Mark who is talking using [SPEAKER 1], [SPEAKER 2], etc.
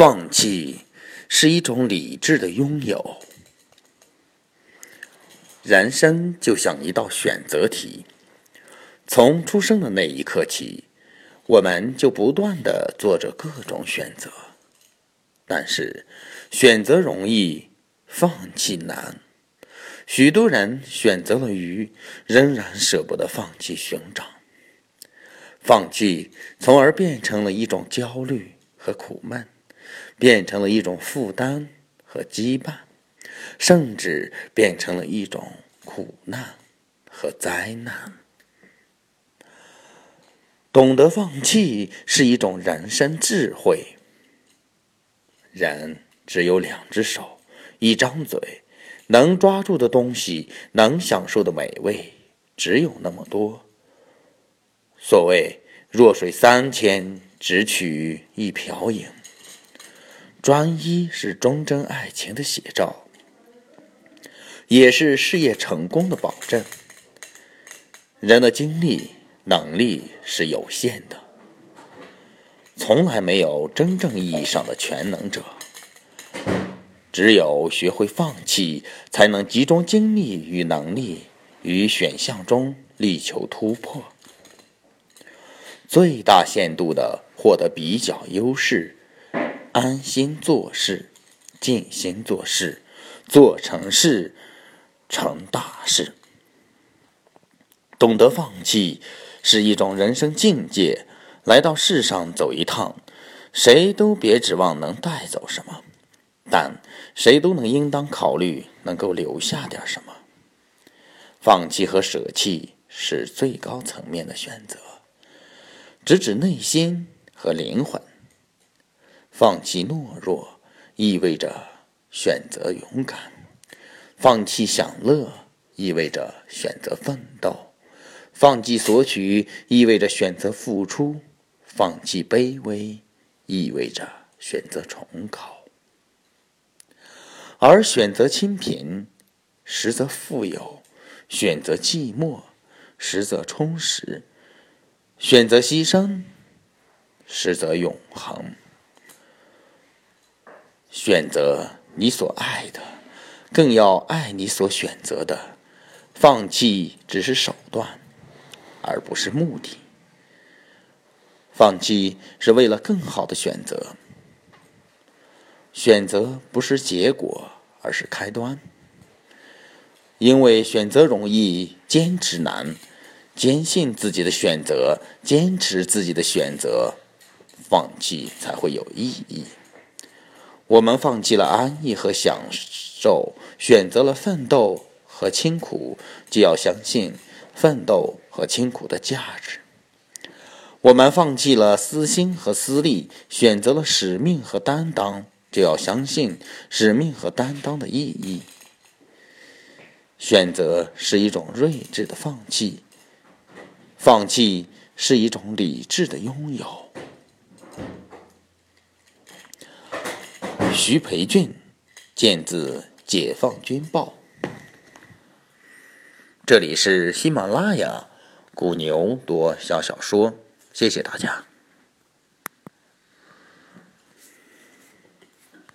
[SPEAKER 1] 放弃是一种理智的拥有。人生就像一道选择题，从出生的那一刻起，我们就不断的做着各种选择。但是，选择容易，放弃难。许多人选择了鱼，仍然舍不得放弃熊掌。放弃，从而变成了一种焦虑和苦闷。变成了一种负担和羁绊，甚至变成了一种苦难和灾难。懂得放弃是一种人生智慧。人只有两只手，一张嘴，能抓住的东西，能享受的美味，只有那么多。所谓“弱水三千，只取一瓢饮”。专一是忠贞爱情的写照，也是事业成功的保证。人的精力、能力是有限的，从来没有真正意义上的全能者。只有学会放弃，才能集中精力与能力于选项中力求突破，最大限度的获得比较优势。安心做事，静心做事，做成事，成大事。懂得放弃是一种人生境界。来到世上走一趟，谁都别指望能带走什么，但谁都能应当考虑能够留下点什么。放弃和舍弃是最高层面的选择，直指内心和灵魂。放弃懦弱，意味着选择勇敢；放弃享乐，意味着选择奋斗；放弃索取，意味着选择付出；放弃卑微，意味着选择崇高。而选择清贫，实则富有；选择寂寞，实则充实；选择牺牲，实则永恒。选择你所爱的，更要爱你所选择的。放弃只是手段，而不是目的。放弃是为了更好的选择。选择不是结果，而是开端。因为选择容易，坚持难。坚信自己的选择，坚持自己的选择，放弃才会有意义。我们放弃了安逸和享受，选择了奋斗和清苦，就要相信奋斗和清苦的价值。我们放弃了私心和私利，选择了使命和担当，就要相信使命和担当的意义。选择是一种睿智的放弃，放弃是一种理智的拥有。徐培俊，见自《解放军报》。这里是喜马拉雅，古牛多小小说，谢谢大家。